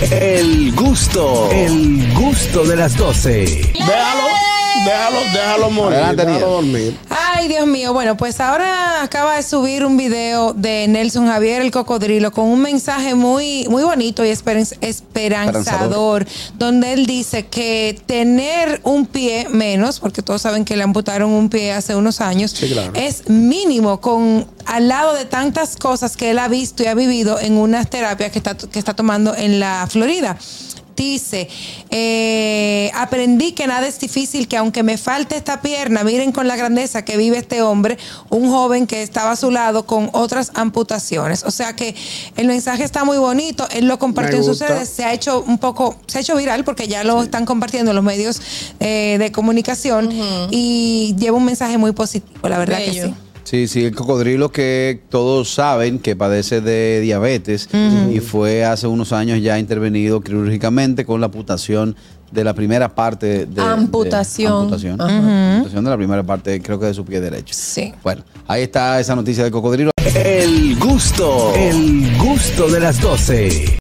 El gusto, el gusto de las 12. Déjalo, déjalo, déjalo morir. Adelante, déjalo dormir. Ay, Dios mío. Bueno, pues ahora acaba de subir un video de Nelson Javier el Cocodrilo con un mensaje muy, muy bonito y esperan- esperanzador, donde él dice que tener un pie menos, porque todos saben que le amputaron un pie hace unos años, Sí, claro. es mínimo con al lado de tantas cosas que él ha visto y ha vivido en unas terapias que está, que está tomando en la Florida. Dice, eh, aprendí que nada es difícil, que aunque me falte esta pierna, miren con la grandeza que vive este hombre, un joven que estaba a su lado con otras amputaciones. O sea que el mensaje está muy bonito, él lo compartió en sus redes, se ha hecho un poco, se ha hecho viral porque ya lo están compartiendo los medios eh, de comunicación y lleva un mensaje muy positivo, la verdad que sí. Sí, sí, el cocodrilo que todos saben que padece de diabetes y fue hace unos años ya intervenido quirúrgicamente con la amputación de la primera parte de de- Amputación. amputación, Ajá. amputación de la primera parte, creo que de su pie derecho. Sí. Bueno, ahí está esa noticia del cocodrilo. El gusto, el gusto de las 12.